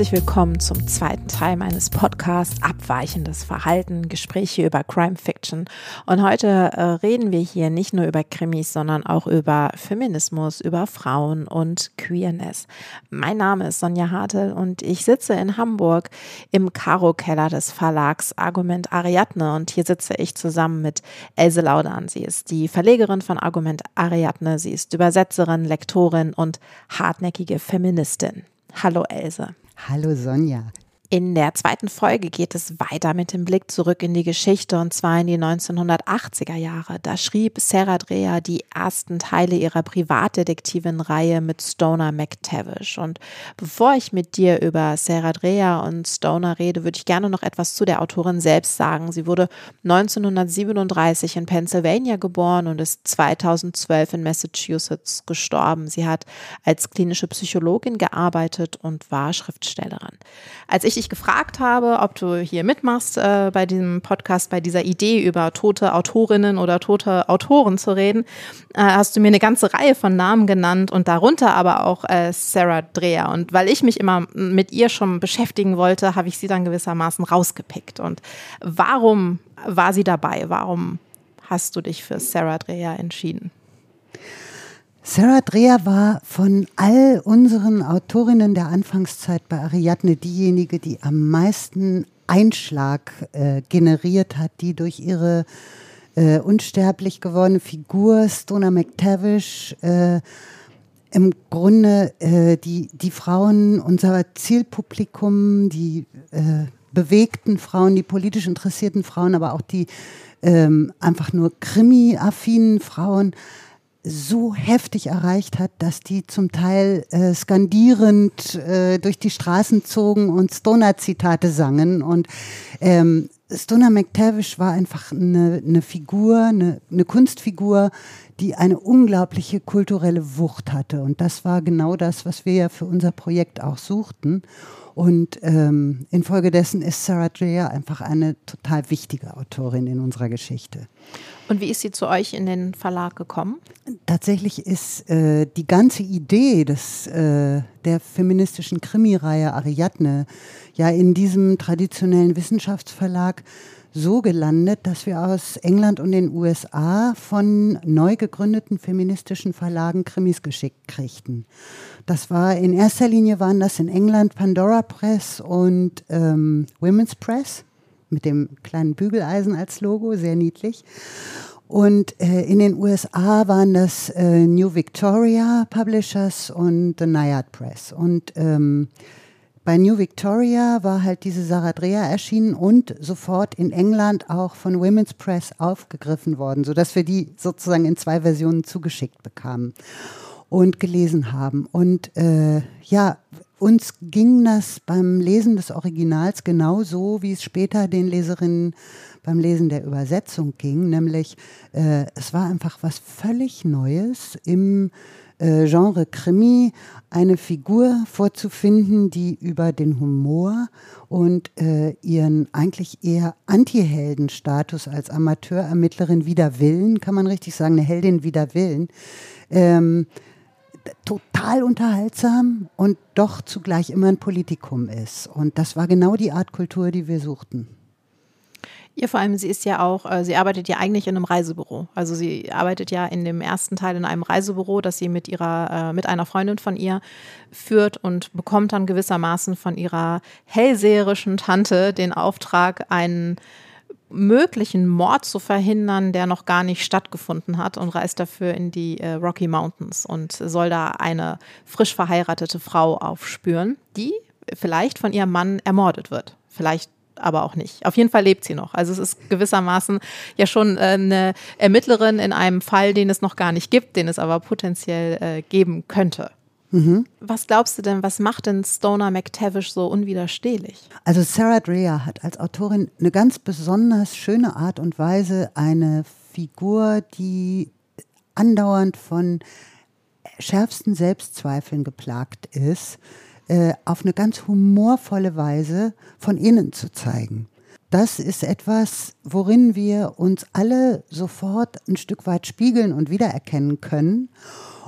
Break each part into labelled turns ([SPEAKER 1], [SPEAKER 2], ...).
[SPEAKER 1] Herzlich willkommen zum zweiten Teil meines Podcasts Abweichendes Verhalten, Gespräche über Crime Fiction. Und heute äh, reden wir hier nicht nur über Krimis, sondern auch über Feminismus, über Frauen und Queerness. Mein Name ist Sonja Hartel und ich sitze in Hamburg im Karo-Keller des Verlags Argument Ariadne und hier sitze ich zusammen mit Else Laudan. Sie ist die Verlegerin von Argument Ariadne, sie ist Übersetzerin, Lektorin und hartnäckige Feministin. Hallo Else.
[SPEAKER 2] Hallo Sonja.
[SPEAKER 1] In der zweiten Folge geht es weiter mit dem Blick zurück in die Geschichte und zwar in die 1980er Jahre. Da schrieb Sarah Dreher die ersten Teile ihrer Privatdetektivin-Reihe mit Stoner McTavish. Und bevor ich mit dir über Sarah Dreher und Stoner rede, würde ich gerne noch etwas zu der Autorin selbst sagen. Sie wurde 1937 in Pennsylvania geboren und ist 2012 in Massachusetts gestorben. Sie hat als klinische Psychologin gearbeitet und war Schriftstellerin. Als ich dich gefragt habe, ob du hier mitmachst äh, bei diesem Podcast, bei dieser Idee über tote Autorinnen oder tote Autoren zu reden, äh, hast du mir eine ganze Reihe von Namen genannt und darunter aber auch äh, Sarah Dreher. Und weil ich mich immer mit ihr schon beschäftigen wollte, habe ich sie dann gewissermaßen rausgepickt. Und warum war sie dabei? Warum hast du dich für Sarah Dreher entschieden?
[SPEAKER 2] Sarah Dreher war von all unseren Autorinnen der Anfangszeit bei Ariadne diejenige, die am meisten Einschlag äh, generiert hat, die durch ihre äh, unsterblich gewordene Figur Stona McTavish äh, im Grunde äh, die, die Frauen, unser Zielpublikum, die äh, bewegten Frauen, die politisch interessierten Frauen, aber auch die ähm, einfach nur krimi-affinen Frauen so heftig erreicht hat, dass die zum Teil äh, skandierend äh, durch die Straßen zogen und Stoner-Zitate sangen. Und ähm, Stoner McTavish war einfach eine, eine Figur, eine, eine Kunstfigur, die eine unglaubliche kulturelle Wucht hatte. Und das war genau das, was wir ja für unser Projekt auch suchten. Und ähm, infolgedessen ist Sarah Dreher einfach eine total wichtige Autorin in unserer Geschichte.
[SPEAKER 1] Und wie ist sie zu euch in den Verlag gekommen?
[SPEAKER 2] Tatsächlich ist äh, die ganze Idee des, äh, der feministischen Krimireihe Ariadne ja in diesem traditionellen Wissenschaftsverlag so gelandet, dass wir aus England und den USA von neu gegründeten feministischen Verlagen Krimis geschickt kriegten. Das war in erster Linie waren das in England Pandora Press und ähm, Women's Press mit dem kleinen Bügeleisen als Logo, sehr niedlich. Und äh, in den USA waren das äh, New Victoria Publishers und The Naiad Press. Und ähm, bei New Victoria war halt diese Sarah Dreher erschienen und sofort in England auch von Women's Press aufgegriffen worden, sodass wir die sozusagen in zwei Versionen zugeschickt bekamen und gelesen haben. Und äh, ja, uns ging das beim Lesen des Originals genauso, wie es später den Leserinnen beim Lesen der Übersetzung ging, nämlich äh, es war einfach was völlig Neues im äh, Genre Krimi eine Figur vorzufinden, die über den Humor und äh, ihren eigentlich eher Anti-Helden-Status als Amateurermittlerin wider Willen, kann man richtig sagen, eine Heldin wider Willen, ähm, total unterhaltsam und doch zugleich immer ein Politikum ist. Und das war genau die Art Kultur, die wir suchten.
[SPEAKER 1] Ihr vor allem, sie ist ja auch, äh, sie arbeitet ja eigentlich in einem Reisebüro. Also sie arbeitet ja in dem ersten Teil in einem Reisebüro, das sie mit ihrer, äh, mit einer Freundin von ihr führt und bekommt dann gewissermaßen von ihrer hellseherischen Tante den Auftrag, einen möglichen Mord zu verhindern, der noch gar nicht stattgefunden hat und reist dafür in die äh, Rocky Mountains und soll da eine frisch verheiratete Frau aufspüren, die vielleicht von ihrem Mann ermordet wird. Vielleicht aber auch nicht. Auf jeden Fall lebt sie noch. Also es ist gewissermaßen ja schon äh, eine Ermittlerin in einem Fall, den es noch gar nicht gibt, den es aber potenziell äh, geben könnte. Mhm. Was glaubst du denn, was macht denn Stoner McTavish so unwiderstehlich?
[SPEAKER 2] Also Sarah Dreher hat als Autorin eine ganz besonders schöne Art und Weise, eine Figur, die andauernd von schärfsten Selbstzweifeln geplagt ist, äh, auf eine ganz humorvolle Weise von innen zu zeigen. das ist etwas, worin wir uns alle sofort ein Stück weit spiegeln und wiedererkennen können.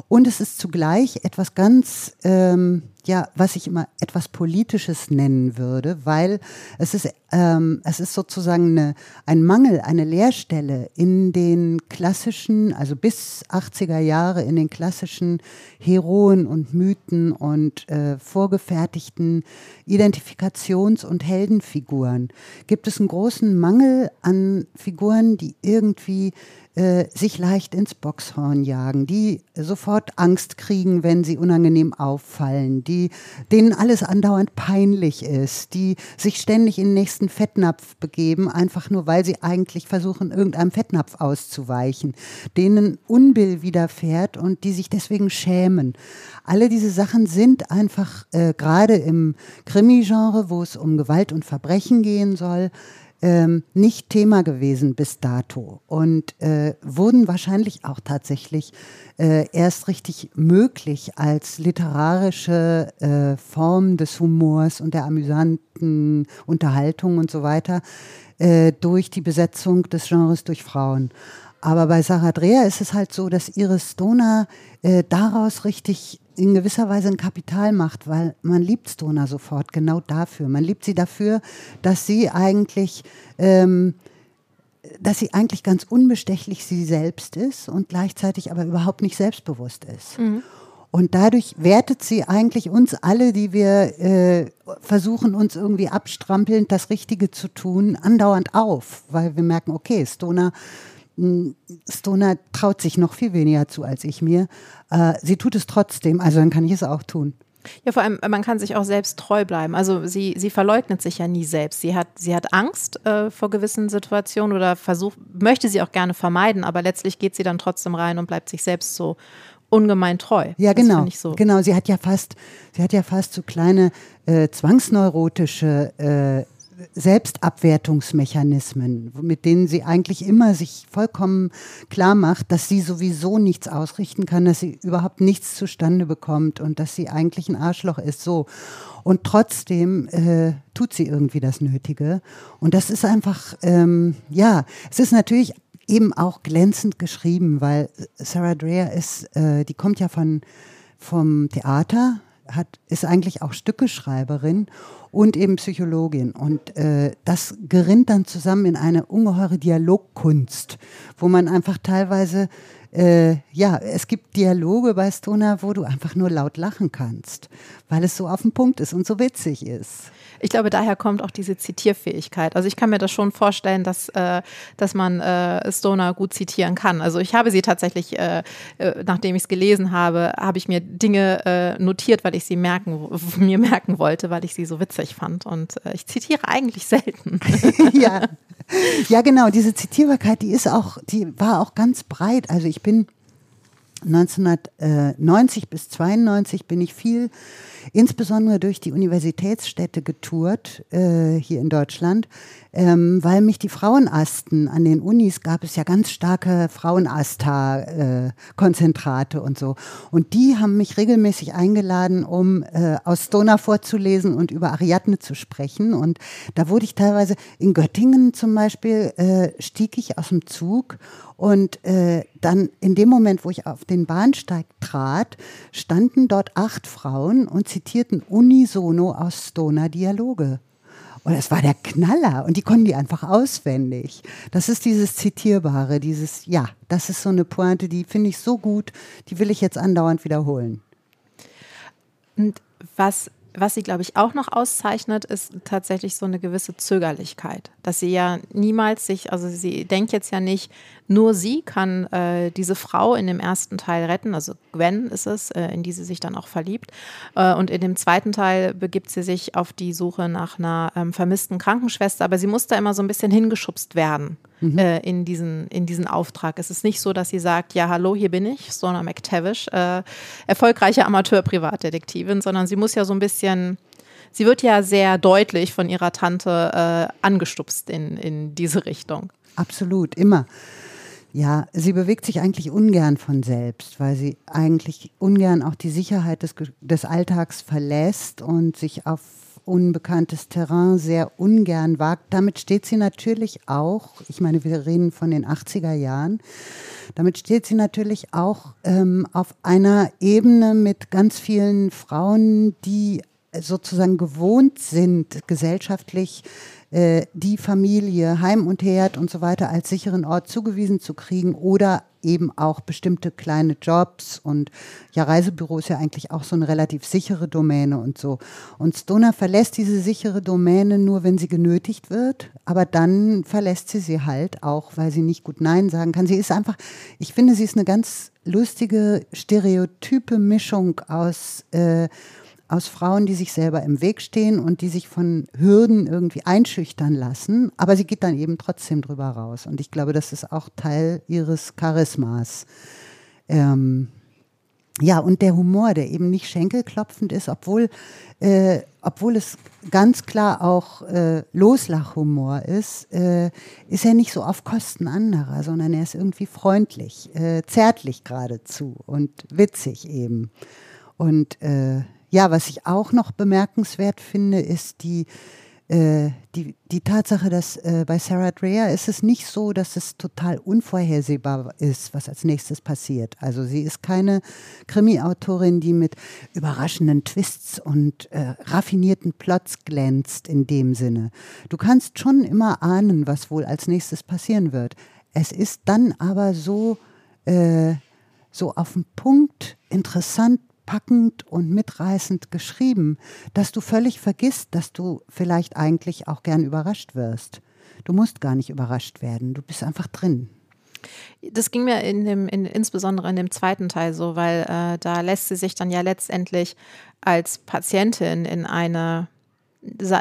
[SPEAKER 2] Und es ist zugleich etwas ganz, ähm, ja, was ich immer etwas Politisches nennen würde, weil es ist, ähm, es ist sozusagen eine, ein Mangel, eine Leerstelle in den klassischen, also bis 80er Jahre in den klassischen Heroen und Mythen und äh, vorgefertigten Identifikations- und Heldenfiguren. Gibt es einen großen Mangel an Figuren, die irgendwie äh, sich leicht ins Boxhorn jagen, die sofort Angst kriegen, wenn sie unangenehm auffallen, die, denen alles andauernd peinlich ist, die sich ständig in den nächsten Fettnapf begeben, einfach nur weil sie eigentlich versuchen, irgendeinem Fettnapf auszuweichen, denen Unbill widerfährt und die sich deswegen schämen. Alle diese Sachen sind einfach äh, gerade im Krimi-Genre, wo es um Gewalt und Verbrechen gehen soll, ähm, nicht Thema gewesen bis dato und äh, wurden wahrscheinlich auch tatsächlich äh, erst richtig möglich als literarische äh, Form des Humors und der amüsanten Unterhaltung und so weiter äh, durch die Besetzung des Genres durch Frauen. Aber bei Sarah Dreher ist es halt so, dass Iris Stoner äh, daraus richtig in gewisser Weise ein Kapital macht, weil man liebt Stoner sofort genau dafür. Man liebt sie dafür, dass sie eigentlich, ähm, dass sie eigentlich ganz unbestechlich sie selbst ist und gleichzeitig aber überhaupt nicht selbstbewusst ist. Mhm. Und dadurch wertet sie eigentlich uns alle, die wir äh, versuchen, uns irgendwie abstrampelnd das Richtige zu tun, andauernd auf, weil wir merken, okay, Stoner Stoner traut sich noch viel weniger zu als ich mir. Äh, sie tut es trotzdem, also dann kann ich es auch tun.
[SPEAKER 1] Ja, vor allem, man kann sich auch selbst treu bleiben. Also sie, sie verleugnet sich ja nie selbst. Sie hat, sie hat Angst äh, vor gewissen Situationen oder versucht, möchte sie auch gerne vermeiden, aber letztlich geht sie dann trotzdem rein und bleibt sich selbst so ungemein treu.
[SPEAKER 2] Ja, das genau. So. Genau, sie hat ja fast, sie hat ja fast so kleine äh, zwangsneurotische äh, Selbstabwertungsmechanismen, mit denen sie eigentlich immer sich vollkommen klar macht, dass sie sowieso nichts ausrichten kann, dass sie überhaupt nichts zustande bekommt und dass sie eigentlich ein Arschloch ist, so. Und trotzdem äh, tut sie irgendwie das Nötige. Und das ist einfach, ähm, ja, es ist natürlich eben auch glänzend geschrieben, weil Sarah Dreher ist, äh, die kommt ja von, vom Theater, hat, ist eigentlich auch Stückeschreiberin und eben Psychologin. Und äh, das gerinnt dann zusammen in eine ungeheure Dialogkunst, wo man einfach teilweise, äh, ja, es gibt Dialoge bei Stoner, wo du einfach nur laut lachen kannst, weil es so auf den Punkt ist und so witzig ist.
[SPEAKER 1] Ich glaube, daher kommt auch diese Zitierfähigkeit. Also ich kann mir das schon vorstellen, dass, äh, dass man äh, Stoner gut zitieren kann. Also ich habe sie tatsächlich, äh, äh nachdem ich es gelesen habe, habe ich mir Dinge äh, notiert, weil ich sie merken, mir merken wollte, weil ich sie so witzig fand. Und äh, ich zitiere eigentlich selten.
[SPEAKER 2] ja. ja, genau. Diese Zitierbarkeit, die ist auch, die war auch ganz breit. Also ich bin 1990 bis 92 bin ich viel insbesondere durch die Universitätsstädte getourt äh, hier in Deutschland, ähm, weil mich die Frauenasten an den Unis gab es ja ganz starke Frauenasta-Konzentrate äh, und so. Und die haben mich regelmäßig eingeladen, um äh, aus Stoner vorzulesen und über Ariadne zu sprechen. Und da wurde ich teilweise in Göttingen zum Beispiel, äh, stieg ich aus dem Zug und äh, dann in dem Moment, wo ich auf den Bahnsteig trat, standen dort acht Frauen und zitierten unisono aus Stoner Dialoge. Und es war der Knaller und die konnten die einfach auswendig. Das ist dieses Zitierbare, dieses, ja, das ist so eine Pointe, die finde ich so gut, die will ich jetzt andauernd wiederholen.
[SPEAKER 1] Und was was sie, glaube ich, auch noch auszeichnet, ist tatsächlich so eine gewisse Zögerlichkeit. Dass sie ja niemals sich, also sie denkt jetzt ja nicht, nur sie kann äh, diese Frau in dem ersten Teil retten, also Gwen ist es, äh, in die sie sich dann auch verliebt. Äh, und in dem zweiten Teil begibt sie sich auf die Suche nach einer ähm, vermissten Krankenschwester, aber sie muss da immer so ein bisschen hingeschubst werden mhm. Äh, in, diesen, in diesen Auftrag. Es ist nicht so, dass sie sagt, ja, hallo, hier bin ich, Sona McTavish, äh, erfolgreiche Amateur-Privatdetektivin, sondern sie muss ja so ein bisschen sie wird ja sehr deutlich von ihrer Tante äh, angestupst in, in diese Richtung.
[SPEAKER 2] Absolut, immer. Ja, sie bewegt sich eigentlich ungern von selbst, weil sie eigentlich ungern auch die Sicherheit des, des Alltags verlässt und sich auf unbekanntes Terrain sehr ungern wagt. Damit steht sie natürlich auch, ich meine, wir reden von den 80er Jahren, damit steht sie natürlich auch ähm, auf einer Ebene mit ganz vielen Frauen, die sozusagen gewohnt sind, gesellschaftlich äh, die Familie, Heim und Herd und so weiter als sicheren Ort zugewiesen zu kriegen oder eben auch bestimmte kleine Jobs und ja, Reisebüro ist ja eigentlich auch so eine relativ sichere Domäne und so. Und Stoner verlässt diese sichere Domäne nur, wenn sie genötigt wird, aber dann verlässt sie sie halt auch, weil sie nicht gut Nein sagen kann. Sie ist einfach, ich finde, sie ist eine ganz lustige, stereotype Mischung aus äh, aus Frauen, die sich selber im Weg stehen und die sich von Hürden irgendwie einschüchtern lassen, aber sie geht dann eben trotzdem drüber raus. Und ich glaube, das ist auch Teil ihres Charismas. Ähm, ja, und der Humor, der eben nicht schenkelklopfend ist, obwohl, äh, obwohl es ganz klar auch äh, Loslachhumor ist, äh, ist er nicht so auf Kosten anderer, sondern er ist irgendwie freundlich, äh, zärtlich geradezu und witzig eben. Und äh, ja, was ich auch noch bemerkenswert finde, ist die, äh, die, die Tatsache, dass äh, bei Sarah Dreher ist es nicht so, dass es total unvorhersehbar ist, was als nächstes passiert. Also sie ist keine Krimi-Autorin, die mit überraschenden Twists und äh, raffinierten Plots glänzt in dem Sinne. Du kannst schon immer ahnen, was wohl als nächstes passieren wird. Es ist dann aber so, äh, so auf den Punkt interessant packend und mitreißend geschrieben, dass du völlig vergisst, dass du vielleicht eigentlich auch gern überrascht wirst. Du musst gar nicht überrascht werden, du bist einfach drin.
[SPEAKER 1] Das ging mir in dem, in, insbesondere in dem zweiten Teil so, weil äh, da lässt sie sich dann ja letztendlich als Patientin in eine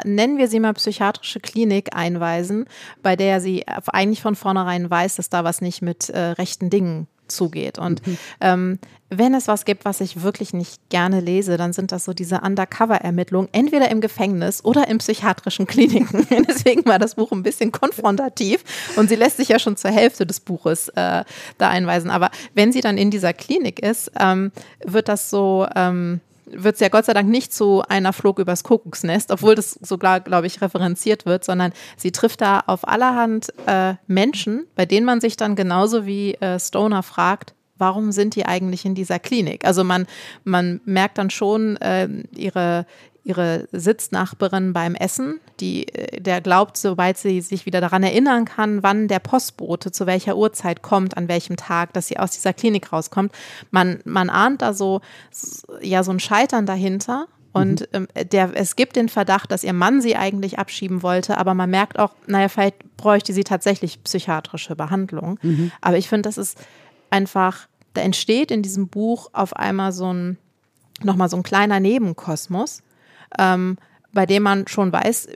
[SPEAKER 1] nennen wir sie mal psychiatrische Klinik einweisen, bei der sie eigentlich von vornherein weiß, dass da was nicht mit äh, rechten Dingen zugeht. Und mhm. ähm, wenn es was gibt, was ich wirklich nicht gerne lese, dann sind das so diese Undercover-Ermittlungen, entweder im Gefängnis oder in psychiatrischen Kliniken. Deswegen war das Buch ein bisschen konfrontativ und sie lässt sich ja schon zur Hälfte des Buches äh, da einweisen. Aber wenn sie dann in dieser Klinik ist, ähm, wird das so. Ähm, wird es ja Gott sei Dank nicht zu einer Flog übers Kuckucksnest, obwohl das sogar, glaube ich, referenziert wird, sondern sie trifft da auf allerhand äh, Menschen, bei denen man sich dann genauso wie äh, Stoner fragt, warum sind die eigentlich in dieser Klinik? Also man, man merkt dann schon äh, ihre, ihre Sitznachbarin beim Essen, die, äh, der glaubt, sobald sie sich wieder daran erinnern kann, wann der Postbote zu welcher Uhrzeit kommt, an welchem Tag, dass sie aus dieser Klinik rauskommt. Man, man ahnt da so, ja, so ein Scheitern dahinter. Und mhm. ähm, der, es gibt den Verdacht, dass ihr Mann sie eigentlich abschieben wollte, aber man merkt auch, naja, vielleicht bräuchte sie tatsächlich psychiatrische Behandlung. Mhm. Aber ich finde, das ist einfach, da entsteht in diesem Buch auf einmal so ein, nochmal so ein kleiner Nebenkosmos, ähm, bei dem man schon weiß,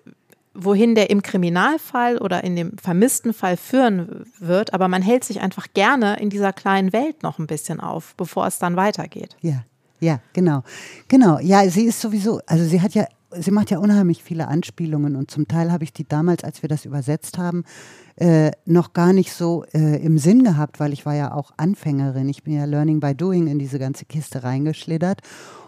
[SPEAKER 1] wohin der im Kriminalfall oder in dem vermissten Fall führen wird, aber man hält sich einfach gerne in dieser kleinen Welt noch ein bisschen auf, bevor es dann weitergeht.
[SPEAKER 2] Ja, ja, genau. Genau. Ja, sie ist sowieso, also sie hat ja, sie macht ja unheimlich viele Anspielungen und zum Teil habe ich die damals, als wir das übersetzt haben, äh, noch gar nicht so äh, im Sinn gehabt, weil ich war ja auch Anfängerin. Ich bin ja Learning by Doing in diese ganze Kiste reingeschlittert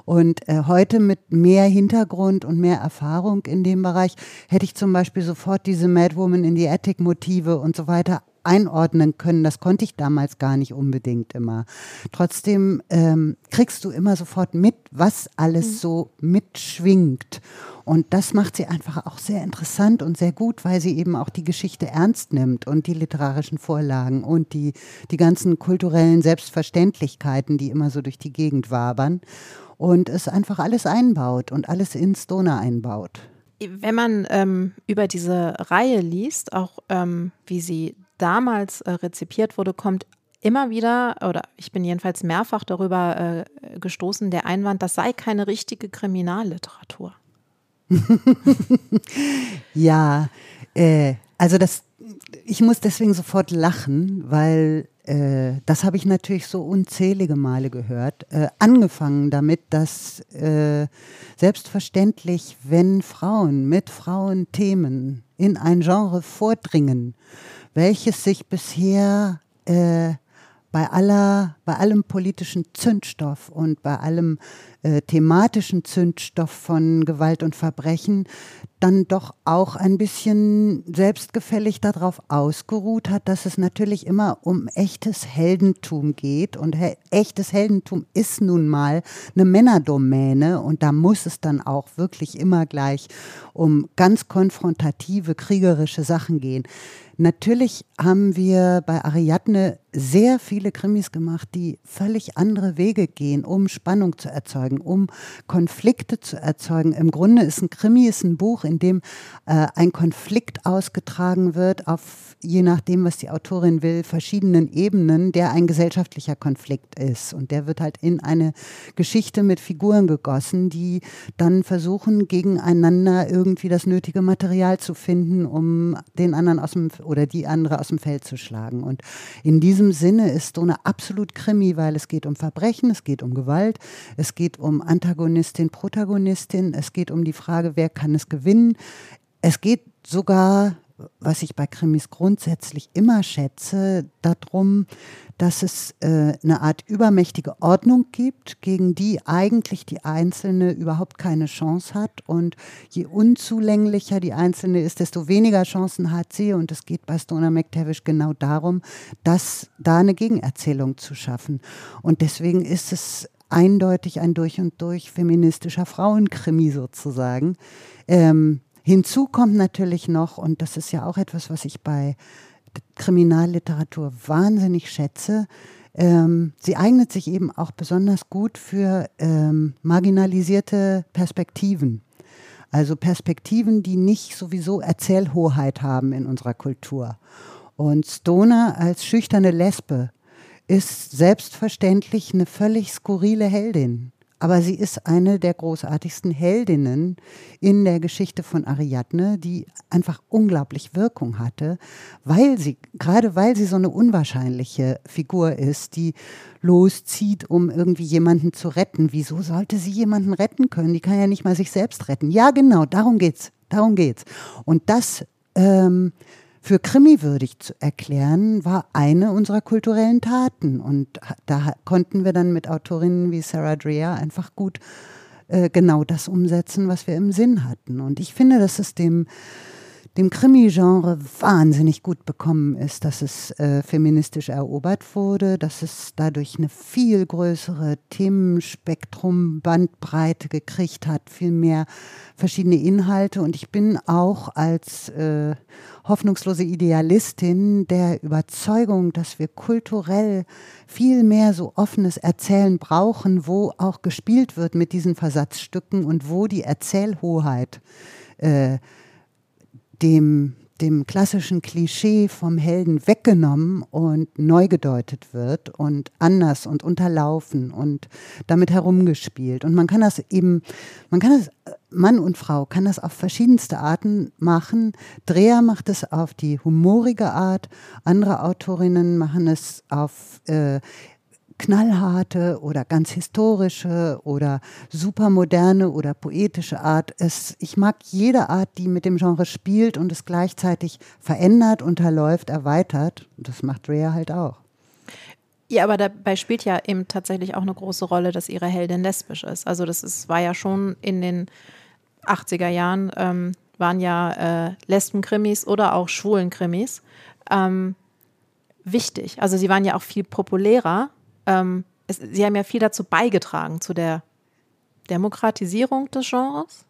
[SPEAKER 2] und äh, heute mit mehr Hintergrund und mehr Erfahrung in dem Bereich hätte ich zum Beispiel sofort diese Madwoman in die Attic-Motive und so weiter einordnen können. Das konnte ich damals gar nicht unbedingt immer. Trotzdem ähm, kriegst du immer sofort mit, was alles mhm. so mitschwingt. Und das macht sie einfach auch sehr interessant und sehr gut, weil sie eben auch die Geschichte ernst nimmt und die literarischen Vorlagen und die, die ganzen kulturellen Selbstverständlichkeiten, die immer so durch die Gegend wabern und es einfach alles einbaut und alles in Stoner einbaut.
[SPEAKER 1] Wenn man ähm, über diese Reihe liest, auch ähm, wie sie damals äh, rezipiert wurde, kommt immer wieder, oder ich bin jedenfalls mehrfach darüber äh, gestoßen, der Einwand, das sei keine richtige Kriminalliteratur.
[SPEAKER 2] ja, äh, also das, ich muss deswegen sofort lachen, weil äh, das habe ich natürlich so unzählige Male gehört. Äh, angefangen damit, dass äh, selbstverständlich, wenn Frauen mit Frauenthemen in ein Genre vordringen, welches sich bisher äh, bei aller, bei allem politischen Zündstoff und bei allem äh, thematischen Zündstoff von Gewalt und Verbrechen dann doch auch ein bisschen selbstgefällig darauf ausgeruht hat, dass es natürlich immer um echtes Heldentum geht. Und he echtes Heldentum ist nun mal eine Männerdomäne. Und da muss es dann auch wirklich immer gleich um ganz konfrontative, kriegerische Sachen gehen. Natürlich haben wir bei Ariadne sehr viele Krimis gemacht, die völlig andere Wege gehen, um Spannung zu erzeugen, um Konflikte zu erzeugen. Im Grunde ist ein Krimi ist ein Buch, in dem äh, ein Konflikt ausgetragen wird auf je nachdem, was die Autorin will, verschiedenen Ebenen, der ein gesellschaftlicher Konflikt ist. Und der wird halt in eine Geschichte mit Figuren gegossen, die dann versuchen, gegeneinander irgendwie das nötige Material zu finden, um den anderen aus dem oder die andere aus dem Feld zu schlagen. Und in diesem Sinne ist Stone absolut Krimi, weil es geht um Verbrechen, es geht um Gewalt, es geht um Antagonistin, Protagonistin, es geht um die Frage, wer kann es gewinnen. Es geht sogar was ich bei Krimis grundsätzlich immer schätze, darum, dass es äh, eine Art übermächtige Ordnung gibt, gegen die eigentlich die Einzelne überhaupt keine Chance hat. Und je unzulänglicher die Einzelne ist, desto weniger Chancen hat sie. Und es geht bei Stoner McTavish genau darum, dass da eine Gegenerzählung zu schaffen. Und deswegen ist es eindeutig ein durch und durch feministischer Frauenkrimi sozusagen. Ähm, Hinzu kommt natürlich noch, und das ist ja auch etwas, was ich bei Kriminalliteratur wahnsinnig schätze, ähm, sie eignet sich eben auch besonders gut für ähm, marginalisierte Perspektiven. Also Perspektiven, die nicht sowieso Erzählhoheit haben in unserer Kultur. Und Stoner als schüchterne Lesbe ist selbstverständlich eine völlig skurrile Heldin aber sie ist eine der großartigsten Heldinnen in der Geschichte von Ariadne, die einfach unglaublich Wirkung hatte, weil sie, gerade weil sie so eine unwahrscheinliche Figur ist, die loszieht, um irgendwie jemanden zu retten. Wieso sollte sie jemanden retten können? Die kann ja nicht mal sich selbst retten. Ja, genau, darum geht's. Darum geht's. Und das ähm, für krimiwürdig zu erklären, war eine unserer kulturellen Taten. Und da konnten wir dann mit Autorinnen wie Sarah Dreher einfach gut äh, genau das umsetzen, was wir im Sinn hatten. Und ich finde, dass es dem dem Krimi-Genre wahnsinnig gut bekommen ist, dass es äh, feministisch erobert wurde, dass es dadurch eine viel größere Themenspektrum, Bandbreite gekriegt hat, viel mehr verschiedene Inhalte. Und ich bin auch als äh, hoffnungslose Idealistin der Überzeugung, dass wir kulturell viel mehr so offenes Erzählen brauchen, wo auch gespielt wird mit diesen Versatzstücken und wo die Erzählhoheit äh, dem, dem klassischen Klischee vom Helden weggenommen und neu gedeutet wird und anders und unterlaufen und damit herumgespielt. Und man kann das eben, man kann das, Mann und Frau kann das auf verschiedenste Arten machen. Dreher macht es auf die humorige Art, andere Autorinnen machen es auf äh, knallharte oder ganz historische oder supermoderne oder poetische Art. Es, ich mag jede Art, die mit dem Genre spielt und es gleichzeitig verändert, unterläuft, erweitert. Das macht Rhea halt auch.
[SPEAKER 1] Ja, aber dabei spielt ja eben tatsächlich auch eine große Rolle, dass ihre Heldin lesbisch ist. Also das ist, war ja schon in den 80er Jahren, ähm, waren ja äh, Lesbenkrimis oder auch Schwulenkrimis ähm, wichtig. Also sie waren ja auch viel populärer ähm, es, Sie haben ja viel dazu beigetragen, zu der Demokratisierung des Genres.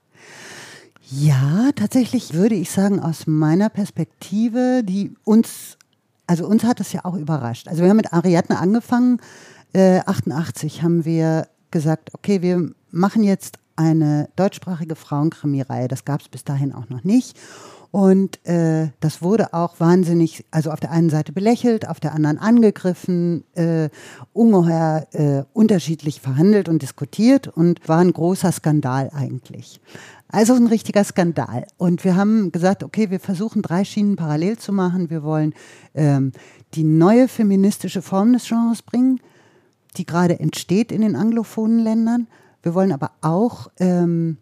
[SPEAKER 2] Ja, tatsächlich würde ich sagen, aus meiner Perspektive, die uns, also uns hat das ja auch überrascht. Also wir haben mit Ariadne angefangen, äh, 88 haben wir gesagt, okay, wir machen jetzt eine deutschsprachige Frauenkrimireihe. Das gab es bis dahin auch noch nicht. Und äh, das wurde auch wahnsinnig, also auf der einen Seite belächelt, auf der anderen angegriffen, äh, ungeheuer äh, unterschiedlich verhandelt und diskutiert und war ein großer Skandal eigentlich. Also ein richtiger Skandal. Und wir haben gesagt, okay, wir versuchen drei Schienen parallel zu machen. Wir wollen ähm, die neue feministische Form des Genres bringen, die gerade entsteht in den anglophonen Ländern. Wir wollen aber auch ähm,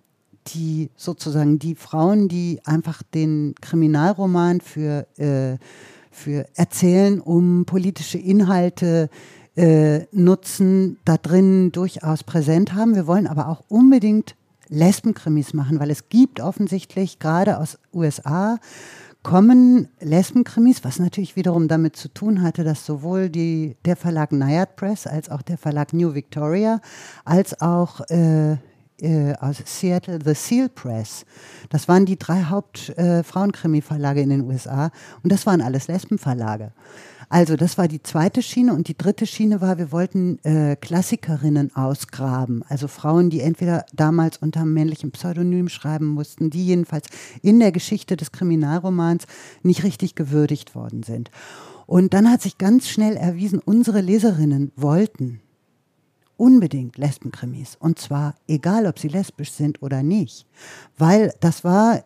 [SPEAKER 2] die sozusagen die Frauen, die einfach den Kriminalroman für, äh, für erzählen, um politische Inhalte äh, Nutzen da drin durchaus präsent haben. Wir wollen aber auch unbedingt Lesbenkrimis machen, weil es gibt offensichtlich gerade aus USA kommen Lesbenkrimis, was natürlich wiederum damit zu tun hatte, dass sowohl die, der Verlag Nayad Press als auch der Verlag New Victoria als auch äh, äh, aus Seattle The Seal Press. Das waren die drei Haupt-Frauenkrimi-Verlage äh, in den USA und das waren alles Lesbenverlage. Also das war die zweite Schiene und die dritte Schiene war, wir wollten äh, Klassikerinnen ausgraben, also Frauen, die entweder damals unter männlichem Pseudonym schreiben mussten, die jedenfalls in der Geschichte des Kriminalromans nicht richtig gewürdigt worden sind. Und dann hat sich ganz schnell erwiesen, unsere Leserinnen wollten unbedingt Lesbenkrimis. Und zwar egal, ob sie lesbisch sind oder nicht. Weil das war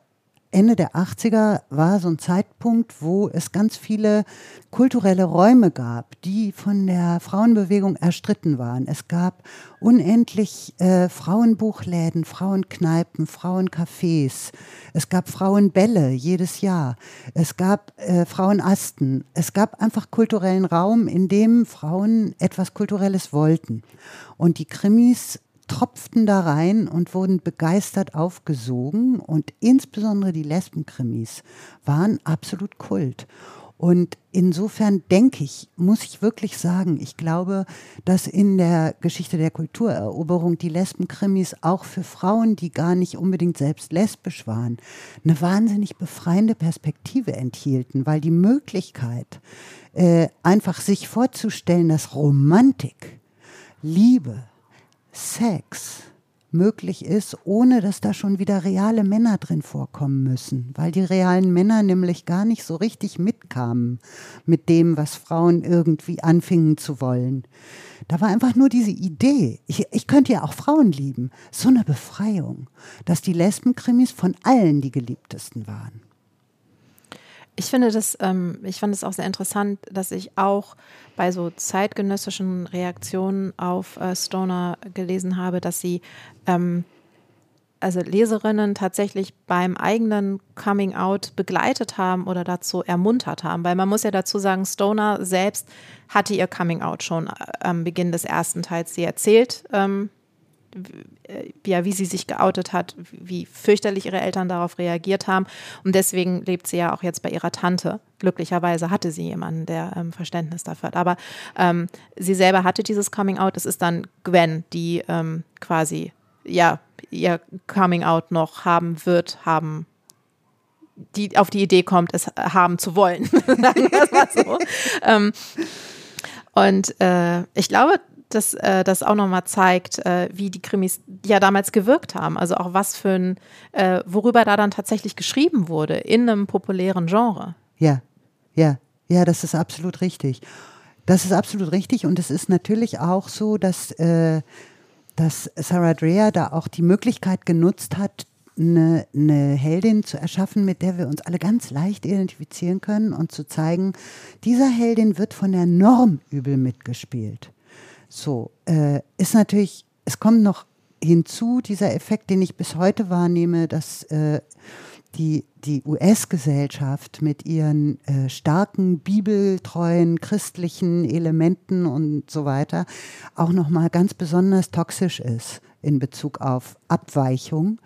[SPEAKER 2] Ende der 80er war so ein Zeitpunkt, wo es ganz viele kulturelle Räume gab, die von der Frauenbewegung erstritten waren. Es gab unendlich äh, Frauenbuchläden, Frauenkneipen, Frauencafés. Es gab Frauenbälle jedes Jahr. Es gab äh, Frauenasten. Es gab einfach kulturellen Raum, in dem Frauen etwas Kulturelles wollten. Und die Krimis tropften da rein und wurden begeistert aufgesogen und insbesondere die Lesbenkrimis waren absolut Kult. Und insofern denke ich, muss ich wirklich sagen, ich glaube, dass in der Geschichte der Kultureroberung die Lesbenkrimis auch für Frauen, die gar nicht unbedingt selbst lesbisch waren, eine wahnsinnig befreiende Perspektive enthielten, weil die Möglichkeit, äh, einfach sich vorzustellen, dass Romantik, Liebe, Sex möglich ist, ohne dass da schon wieder reale Männer drin vorkommen müssen, weil die realen Männer nämlich gar nicht so richtig mitkamen mit dem, was Frauen irgendwie anfingen zu wollen. Da war einfach nur diese Idee, ich, ich könnte ja auch Frauen lieben, so eine Befreiung, dass die Lesbenkrimis von allen die geliebtesten waren.
[SPEAKER 1] Ich finde das, ähm, ich fand es auch sehr interessant, dass ich auch bei so zeitgenössischen Reaktionen auf äh, Stoner gelesen habe, dass sie ähm, also Leserinnen tatsächlich beim eigenen Coming Out begleitet haben oder dazu ermuntert haben. Weil man muss ja dazu sagen, Stoner selbst hatte ihr Coming Out schon äh, am Beginn des ersten Teils. Sie erzählt, ähm, ja, wie sie sich geoutet hat, wie fürchterlich ihre Eltern darauf reagiert haben. Und deswegen lebt sie ja auch jetzt bei ihrer Tante. Glücklicherweise hatte sie jemanden, der ähm, Verständnis dafür hat. Aber ähm, sie selber hatte dieses Coming Out. Es ist dann Gwen, die ähm, quasi ja ihr Coming Out noch haben wird, haben die auf die Idee kommt, es haben zu wollen. So. Ähm, und äh, ich glaube, dass äh, das auch nochmal zeigt, äh, wie die Krimis ja damals gewirkt haben. Also auch was für ein, äh, worüber da dann tatsächlich geschrieben wurde in einem populären Genre.
[SPEAKER 2] Ja, ja, ja, das ist absolut richtig. Das ist absolut richtig und es ist natürlich auch so, dass, äh, dass Sarah Dreher da auch die Möglichkeit genutzt hat, eine, eine, Heldin zu erschaffen, mit der wir uns alle ganz leicht identifizieren können und zu zeigen, dieser Heldin wird von der Norm übel mitgespielt. So, äh, ist natürlich, es kommt noch hinzu, dieser Effekt, den ich bis heute wahrnehme, dass äh, die, die US-Gesellschaft mit ihren äh, starken bibeltreuen christlichen Elementen und so weiter auch nochmal ganz besonders toxisch ist in Bezug auf Abweichung.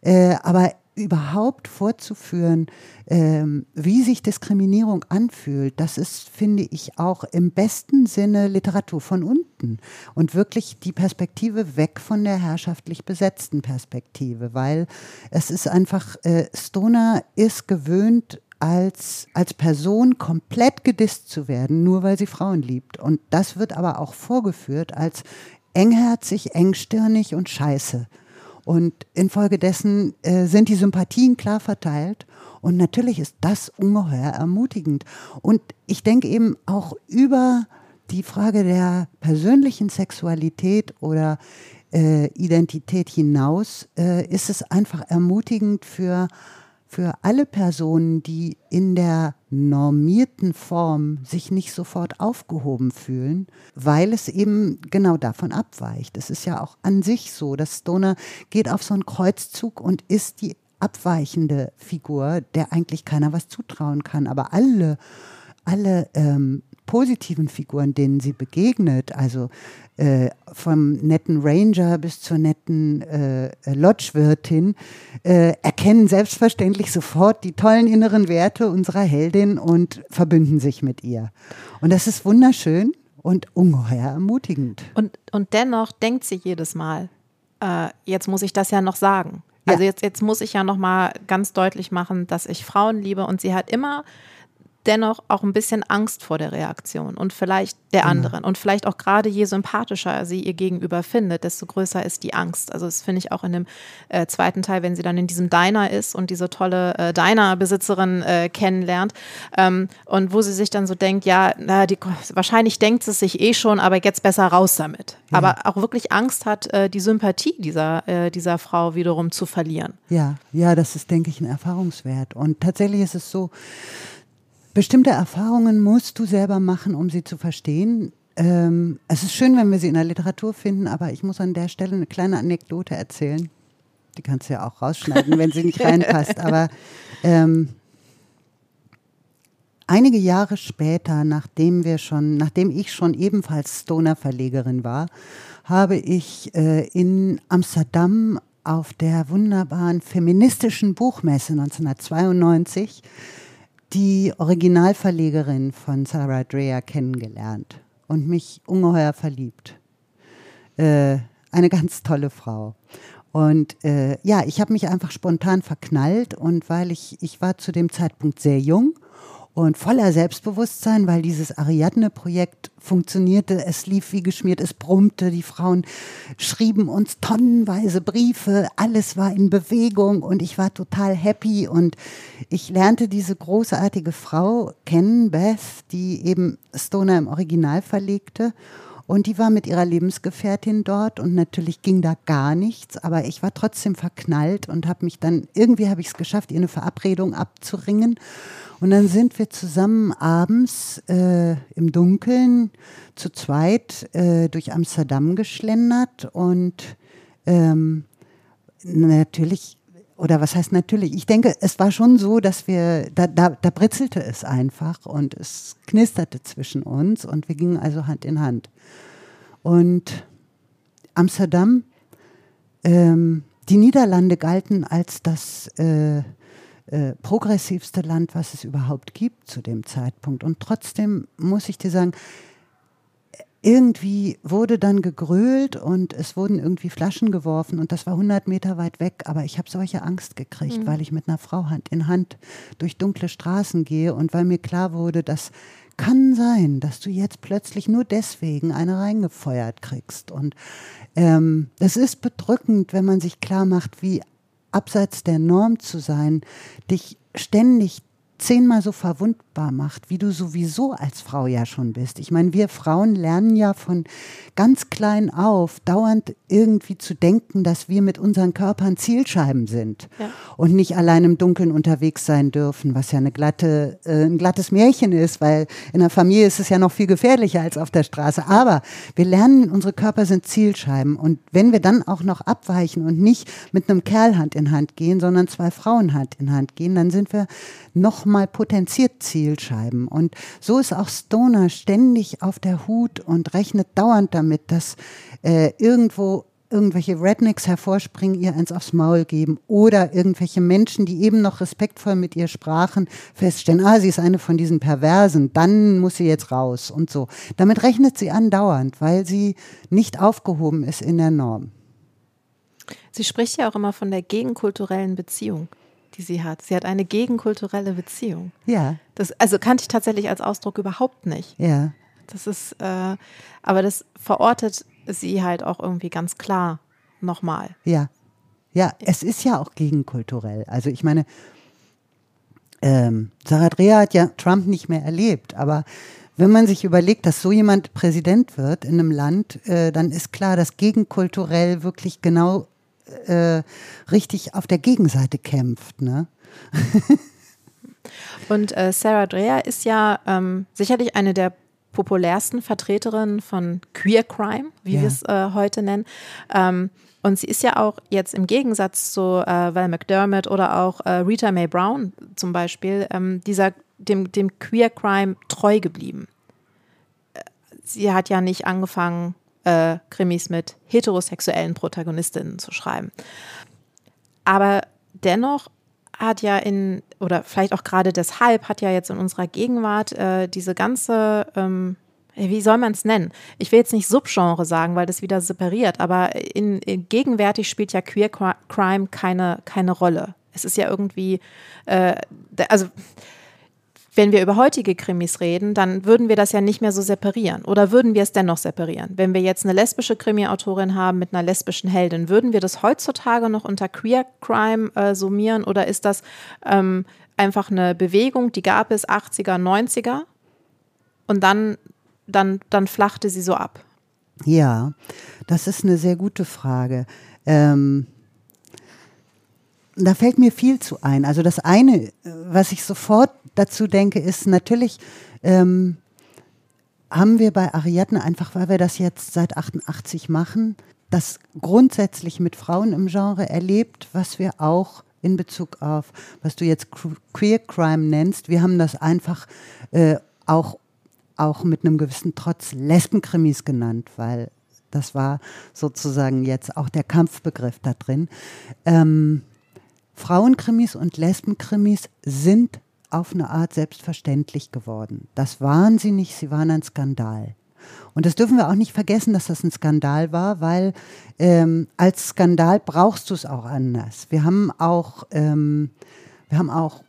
[SPEAKER 2] Äh, aber überhaupt vorzuführen, ähm, wie sich Diskriminierung anfühlt, das ist, finde ich, auch im besten Sinne Literatur von unten und wirklich die Perspektive weg von der herrschaftlich besetzten Perspektive, weil es ist einfach, äh, Stoner ist gewöhnt, als, als Person komplett gedisst zu werden, nur weil sie Frauen liebt. Und das wird aber auch vorgeführt als engherzig, engstirnig und scheiße. Und infolgedessen äh, sind die Sympathien klar verteilt. Und natürlich ist das ungeheuer ermutigend. Und ich denke eben auch über die Frage der persönlichen Sexualität oder äh, Identität hinaus äh, ist es einfach ermutigend für für alle Personen, die in der normierten Form sich nicht sofort aufgehoben fühlen, weil es eben genau davon abweicht. Es ist ja auch an sich so, dass Stoner geht auf so einen Kreuzzug und ist die abweichende Figur, der eigentlich keiner was zutrauen kann. Aber alle, alle ähm, positiven Figuren, denen sie begegnet, also äh, vom netten Ranger bis zur netten äh, Lodgewirtin, äh, erkennen selbstverständlich sofort die tollen inneren Werte unserer Heldin und verbünden sich mit ihr. Und das ist wunderschön und ungeheuer ermutigend.
[SPEAKER 1] Und, und dennoch denkt sie jedes Mal, äh, jetzt muss ich das ja noch sagen. Also jetzt, jetzt muss ich ja noch mal ganz deutlich machen, dass ich Frauen liebe und sie hat immer dennoch auch ein bisschen Angst vor der Reaktion und vielleicht der genau. anderen. Und vielleicht auch gerade je sympathischer sie ihr gegenüber findet, desto größer ist die Angst. Also das finde ich auch in dem äh, zweiten Teil, wenn sie dann in diesem Diner ist und diese tolle äh, Diner-Besitzerin äh, kennenlernt ähm, und wo sie sich dann so denkt, ja, na, die, wahrscheinlich denkt sie sich eh schon, aber jetzt besser raus damit. Ja. Aber auch wirklich Angst hat, äh, die Sympathie dieser, äh, dieser Frau wiederum zu verlieren.
[SPEAKER 2] Ja, ja, das ist, denke ich, ein Erfahrungswert. Und tatsächlich ist es so, Bestimmte Erfahrungen musst du selber machen, um sie zu verstehen. Ähm, es ist schön, wenn wir sie in der Literatur finden, aber ich muss an der Stelle eine kleine Anekdote erzählen. Die kannst du ja auch rausschneiden, wenn sie nicht reinpasst. Aber ähm, einige Jahre später, nachdem wir schon, nachdem ich schon ebenfalls Stoner-Verlegerin war, habe ich äh, in Amsterdam auf der wunderbaren feministischen Buchmesse 1992 die Originalverlegerin von Sarah Dreher kennengelernt und mich ungeheuer verliebt. Äh, eine ganz tolle Frau. Und äh, ja, ich habe mich einfach spontan verknallt und weil ich, ich war zu dem Zeitpunkt sehr jung und voller Selbstbewusstsein, weil dieses Ariadne-Projekt funktionierte. Es lief wie geschmiert, es brummte. Die Frauen schrieben uns tonnenweise Briefe. Alles war in Bewegung und ich war total happy. Und ich lernte diese großartige Frau kennen, Beth, die eben Stoner im Original verlegte. Und die war mit ihrer Lebensgefährtin dort und natürlich ging da gar nichts, aber ich war trotzdem verknallt und habe mich dann, irgendwie habe ich es geschafft, ihr eine Verabredung abzuringen. Und dann sind wir zusammen abends äh, im Dunkeln zu zweit äh, durch Amsterdam geschlendert und ähm, natürlich, oder was heißt natürlich, ich denke, es war schon so, dass wir, da, da, da britzelte es einfach und es knisterte zwischen uns und wir gingen also Hand in Hand. Und Amsterdam, ähm, die Niederlande galten als das äh, äh, progressivste Land, was es überhaupt gibt zu dem Zeitpunkt. Und trotzdem muss ich dir sagen, irgendwie wurde dann gegrölt und es wurden irgendwie Flaschen geworfen und das war 100 Meter weit weg, aber ich habe solche Angst gekriegt, mhm. weil ich mit einer Frau Hand in Hand durch dunkle Straßen gehe und weil mir klar wurde, dass kann sein, dass du jetzt plötzlich nur deswegen eine reingefeuert kriegst. Und ähm, es ist bedrückend, wenn man sich klar macht, wie abseits der Norm zu sein, dich ständig zehnmal so verwundbar macht, wie du sowieso als Frau ja schon bist. Ich meine, wir Frauen lernen ja von ganz klein auf dauernd irgendwie zu denken, dass wir mit unseren Körpern Zielscheiben sind ja. und nicht allein im Dunkeln unterwegs sein dürfen, was ja eine glatte, äh, ein glattes Märchen ist, weil in der Familie ist es ja noch viel gefährlicher als auf der Straße. Aber wir lernen, unsere Körper sind Zielscheiben und wenn wir dann auch noch abweichen und nicht mit einem Kerl Hand in Hand gehen, sondern zwei Frauen Hand in Hand gehen, dann sind wir nochmal potenziert Zielscheiben. Und so ist auch Stoner ständig auf der Hut und rechnet dauernd damit, dass äh, irgendwo irgendwelche Rednecks hervorspringen, ihr eins aufs Maul geben oder irgendwelche Menschen, die eben noch respektvoll mit ihr sprachen, feststellen, ah, sie ist eine von diesen Perversen, dann muss sie jetzt raus und so. Damit rechnet sie andauernd, weil sie nicht aufgehoben ist in der Norm.
[SPEAKER 1] Sie spricht ja auch immer von der gegenkulturellen Beziehung die sie hat. Sie hat eine gegenkulturelle Beziehung.
[SPEAKER 2] Ja.
[SPEAKER 1] Das, also kannte ich tatsächlich als Ausdruck überhaupt nicht.
[SPEAKER 2] Ja.
[SPEAKER 1] Das ist, äh, aber das verortet sie halt auch irgendwie ganz klar nochmal.
[SPEAKER 2] Ja. Ja, es ist ja auch gegenkulturell. Also ich meine, ähm, Sarah Dreher hat ja Trump nicht mehr erlebt, aber wenn man sich überlegt, dass so jemand Präsident wird in einem Land, äh, dann ist klar, dass gegenkulturell wirklich genau äh, richtig auf der Gegenseite kämpft. Ne?
[SPEAKER 1] Und äh, Sarah Dreher ist ja ähm, sicherlich eine der populärsten Vertreterinnen von Queer Crime, wie ja. wir es äh, heute nennen. Ähm, und sie ist ja auch jetzt im Gegensatz zu äh, Val McDermott oder auch äh, Rita Mae Brown zum Beispiel, ähm, dieser, dem, dem Queer Crime treu geblieben. sie hat ja nicht angefangen, äh, Krimis mit heterosexuellen Protagonistinnen zu schreiben. Aber dennoch hat ja in, oder vielleicht auch gerade deshalb, hat ja jetzt in unserer Gegenwart äh, diese ganze, ähm, wie soll man es nennen? Ich will jetzt nicht Subgenre sagen, weil das wieder separiert, aber in, in gegenwärtig spielt ja Queer Crime keine, keine Rolle. Es ist ja irgendwie, äh, also wenn wir über heutige Krimis reden, dann würden wir das ja nicht mehr so separieren. Oder würden wir es dennoch separieren? Wenn wir jetzt eine lesbische Krimi-Autorin haben mit einer lesbischen Heldin, würden wir das heutzutage noch unter Queer Crime äh, summieren? Oder ist das ähm, einfach eine Bewegung, die gab es 80er, 90er und dann, dann, dann flachte sie so ab?
[SPEAKER 2] Ja, das ist eine sehr gute Frage. Ähm da fällt mir viel zu ein. Also das eine, was ich sofort dazu denke, ist natürlich, ähm, haben wir bei Ariadne einfach, weil wir das jetzt seit 88 machen, das grundsätzlich mit Frauen im Genre erlebt, was wir auch in Bezug auf, was du jetzt Queer Crime nennst. Wir haben das einfach äh, auch, auch mit einem gewissen Trotz Lesbenkrimis genannt, weil das war sozusagen jetzt auch der Kampfbegriff da drin. Ähm, Frauenkrimis und Lesbenkrimis sind auf eine Art selbstverständlich geworden. Das waren sie nicht, sie waren ein Skandal. Und das dürfen wir auch nicht vergessen, dass das ein Skandal war, weil ähm, als Skandal brauchst du es auch anders. Wir haben auch, ähm, wir haben auch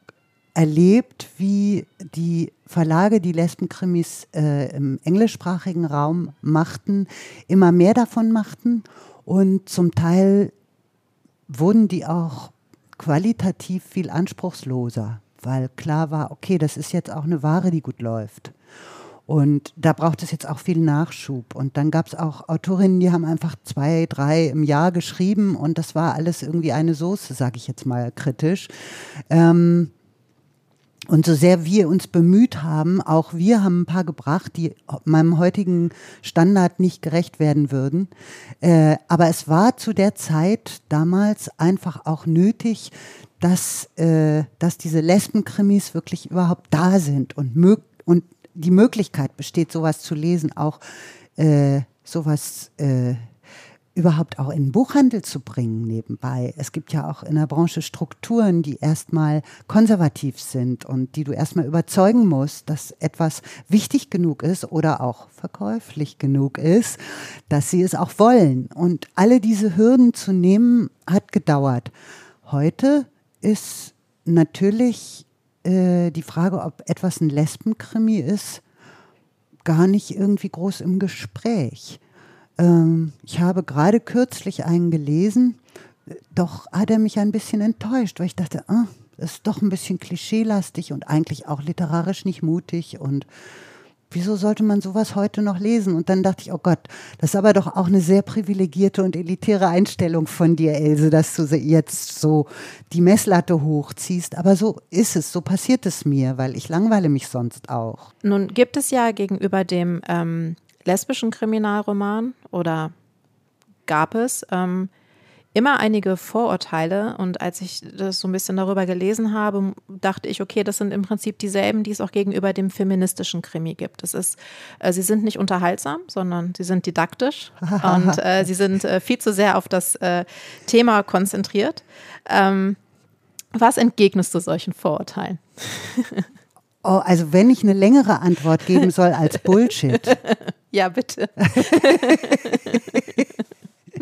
[SPEAKER 2] erlebt, wie die Verlage, die Lesbenkrimis äh, im englischsprachigen Raum machten, immer mehr davon machten und zum Teil wurden die auch qualitativ viel anspruchsloser weil klar war, okay, das ist jetzt auch eine Ware, die gut läuft. Und da braucht es jetzt auch viel Nachschub. Und dann gab es auch Autorinnen, die haben einfach zwei, drei im Jahr geschrieben und das war alles irgendwie eine Soße, sage ich jetzt mal kritisch. Ähm, und so sehr wir uns bemüht haben, auch wir haben ein paar gebracht, die meinem heutigen Standard nicht gerecht werden würden. Äh, aber es war zu der Zeit damals einfach auch nötig, dass, äh, dass diese Lesbenkrimis wirklich überhaupt da sind und, mög und die Möglichkeit besteht, sowas zu lesen, auch äh, sowas äh, überhaupt auch in den Buchhandel zu bringen nebenbei. Es gibt ja auch in der Branche Strukturen, die erstmal konservativ sind und die du erstmal überzeugen musst, dass etwas wichtig genug ist oder auch verkäuflich genug ist, dass sie es auch wollen. Und alle diese Hürden zu nehmen, hat gedauert. Heute ist natürlich äh, die Frage, ob etwas ein Lesbenkrimi ist, gar nicht irgendwie groß im Gespräch. Ähm, ich habe gerade kürzlich einen gelesen, doch hat er mich ein bisschen enttäuscht, weil ich dachte, ah, ist doch ein bisschen klischeelastig und eigentlich auch literarisch nicht mutig und wieso sollte man sowas heute noch lesen? Und dann dachte ich, oh Gott, das ist aber doch auch eine sehr privilegierte und elitäre Einstellung von dir, Else, dass du jetzt so die Messlatte hochziehst. Aber so ist es, so passiert es mir, weil ich langweile mich sonst auch.
[SPEAKER 1] Nun gibt es ja gegenüber dem ähm, lesbischen Kriminalroman oder gab es ähm, immer einige Vorurteile und als ich das so ein bisschen darüber gelesen habe, dachte ich, okay, das sind im Prinzip dieselben, die es auch gegenüber dem feministischen Krimi gibt. Es ist, äh, sie sind nicht unterhaltsam, sondern sie sind didaktisch und äh, sie sind äh, viel zu sehr auf das äh, Thema konzentriert. Ähm, was entgegnest du solchen Vorurteilen?
[SPEAKER 2] Oh, also wenn ich eine längere Antwort geben soll als Bullshit.
[SPEAKER 1] ja, bitte.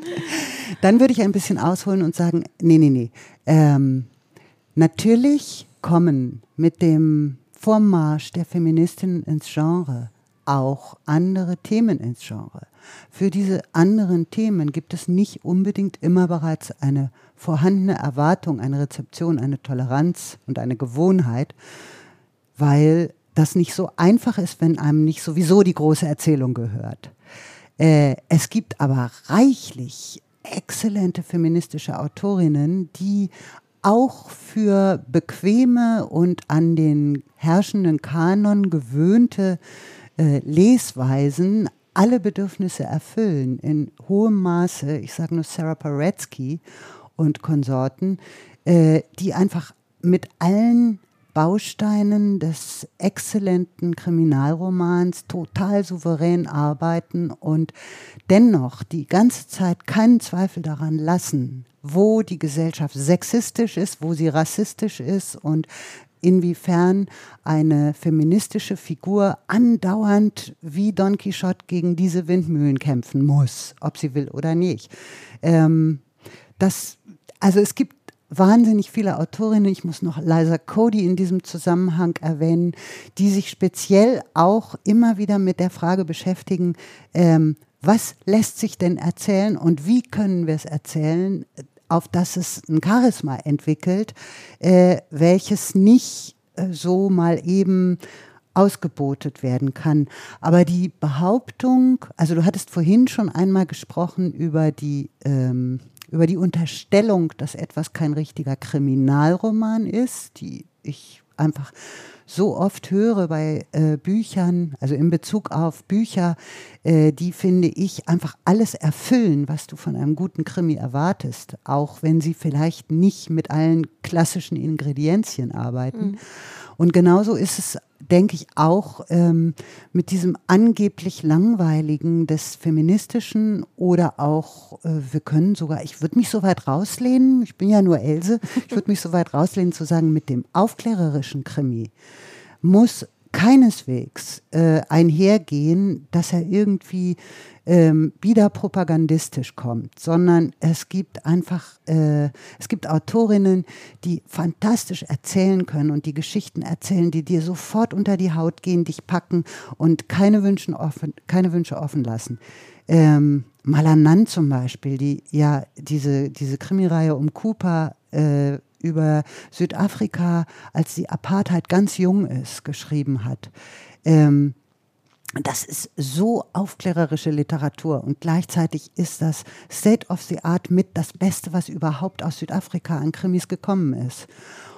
[SPEAKER 2] Dann würde ich ein bisschen ausholen und sagen, nee, nee, nee. Ähm, natürlich kommen mit dem Vormarsch der Feministinnen ins Genre auch andere Themen ins Genre. Für diese anderen Themen gibt es nicht unbedingt immer bereits eine vorhandene Erwartung, eine Rezeption, eine Toleranz und eine Gewohnheit, weil das nicht so einfach ist, wenn einem nicht sowieso die große Erzählung gehört. Äh, es gibt aber reichlich exzellente feministische Autorinnen, die auch für bequeme und an den herrschenden Kanon gewöhnte äh, Lesweisen alle Bedürfnisse erfüllen in hohem Maße. Ich sage nur Sarah Paretsky und Konsorten, äh, die einfach mit allen Bausteinen des exzellenten Kriminalromans total souverän arbeiten und dennoch die ganze Zeit keinen Zweifel daran lassen, wo die Gesellschaft sexistisch ist, wo sie rassistisch ist und inwiefern eine feministische Figur andauernd wie Don Quixote gegen diese Windmühlen kämpfen muss, ob sie will oder nicht. Ähm, das, also es gibt wahnsinnig viele Autorinnen, ich muss noch Liza Cody in diesem Zusammenhang erwähnen, die sich speziell auch immer wieder mit der Frage beschäftigen, ähm, was lässt sich denn erzählen und wie können wir es erzählen, auf das es ein Charisma entwickelt, äh, welches nicht äh, so mal eben ausgebotet werden kann. Aber die Behauptung, also du hattest vorhin schon einmal gesprochen über die, ähm, über die Unterstellung, dass etwas kein richtiger Kriminalroman ist, die ich einfach so oft höre bei äh, Büchern, also in Bezug auf Bücher, äh, die finde ich einfach alles erfüllen, was du von einem guten Krimi erwartest, auch wenn sie vielleicht nicht mit allen klassischen Ingredienzien arbeiten. Mhm. Und genauso ist es, denke ich, auch ähm, mit diesem angeblich langweiligen des Feministischen oder auch, äh, wir können sogar, ich würde mich so weit rauslehnen, ich bin ja nur Else, ich würde mich so weit rauslehnen zu sagen, mit dem aufklärerischen Krimi muss keineswegs äh, einhergehen, dass er irgendwie ähm, wieder propagandistisch kommt, sondern es gibt einfach, äh, es gibt Autorinnen, die fantastisch erzählen können und die Geschichten erzählen, die dir sofort unter die Haut gehen, dich packen und keine Wünsche offen, keine Wünsche offen lassen. Ähm, Malanan zum Beispiel, die ja diese, diese Krimireihe um Cooper äh, über Südafrika, als die Apartheid ganz jung ist, geschrieben hat. Ähm, das ist so aufklärerische Literatur und gleichzeitig ist das State of the Art mit das Beste, was überhaupt aus Südafrika an Krimis gekommen ist.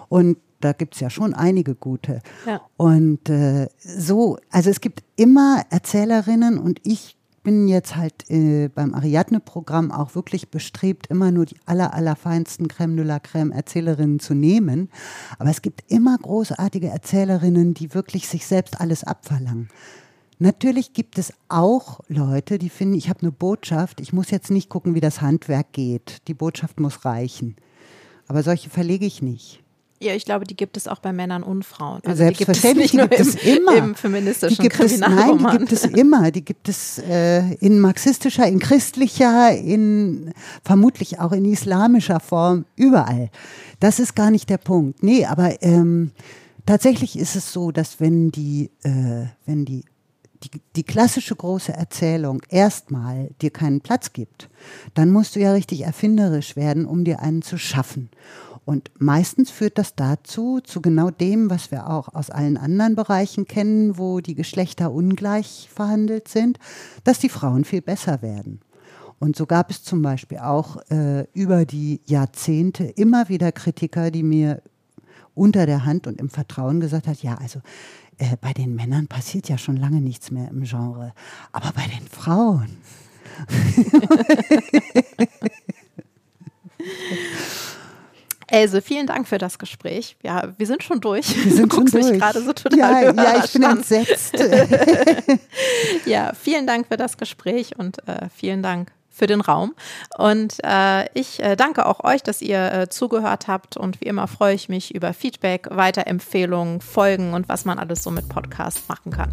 [SPEAKER 2] Und da gibt es ja schon einige gute. Ja. Und äh, so, also es gibt immer Erzählerinnen und ich bin jetzt halt äh, beim Ariadne-Programm auch wirklich bestrebt, immer nur die aller, allerfeinsten Crème de la Crème Erzählerinnen zu nehmen. Aber es gibt immer großartige Erzählerinnen, die wirklich sich selbst alles abverlangen. Natürlich gibt es auch Leute, die finden, ich habe eine Botschaft, ich muss jetzt nicht gucken, wie das Handwerk geht. Die Botschaft muss reichen. Aber solche verlege ich nicht.
[SPEAKER 1] Ja, ich glaube, die gibt es auch bei Männern und Frauen.
[SPEAKER 2] Also Selbstverständlich, die gibt es, die gibt es immer. Im feministischen die gibt es, Nein, die gibt es immer. Die gibt es äh, in marxistischer, in christlicher, in vermutlich auch in islamischer Form, überall. Das ist gar nicht der Punkt. Nee, aber ähm, tatsächlich ist es so, dass wenn die, äh, wenn die die, die klassische große Erzählung erstmal dir keinen Platz gibt, dann musst du ja richtig erfinderisch werden, um dir einen zu schaffen. Und meistens führt das dazu, zu genau dem, was wir auch aus allen anderen Bereichen kennen, wo die Geschlechter ungleich verhandelt sind, dass die Frauen viel besser werden. Und so gab es zum Beispiel auch äh, über die Jahrzehnte immer wieder Kritiker, die mir unter der Hand und im Vertrauen gesagt hat, ja, also äh, bei den Männern passiert ja schon lange nichts mehr im Genre, aber bei den Frauen.
[SPEAKER 1] Else, vielen Dank für das Gespräch. Ja, wir sind schon durch.
[SPEAKER 2] Wir sind du guckst schon durch. mich
[SPEAKER 1] gerade so total
[SPEAKER 2] Ja, ja ich bin entsetzt.
[SPEAKER 1] ja, vielen Dank für das Gespräch und äh, vielen Dank für den Raum. Und äh, ich äh, danke auch euch, dass ihr äh, zugehört habt. Und wie immer freue ich mich über Feedback, Weiterempfehlungen, Folgen und was man alles so mit Podcast machen kann.